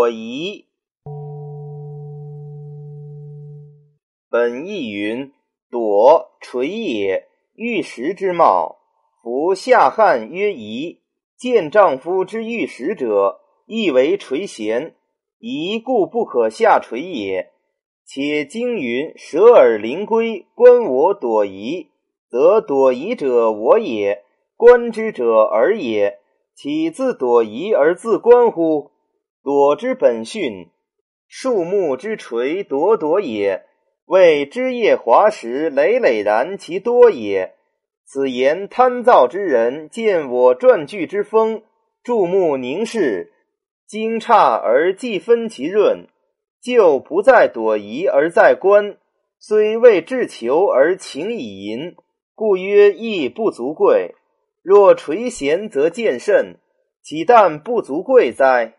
躲夷。本意云：朵，垂也。玉石之貌，夫下汉曰夷。见丈夫之玉石者，亦为垂涎，夷故不可下垂也。且经云：舍尔灵龟，观我朵夷，则朵夷者我也，观之者尔也。岂自朵夷而自观乎？躲之本训，树木之垂朵朵也。谓枝叶华实，累累然其多也。此言贪躁之人见我撰句之风，注目凝视，惊诧而既分其润，就不在朵颐而在观。虽未至求而情以淫，故曰亦不足贵。若垂涎则见甚，岂但不足贵哉？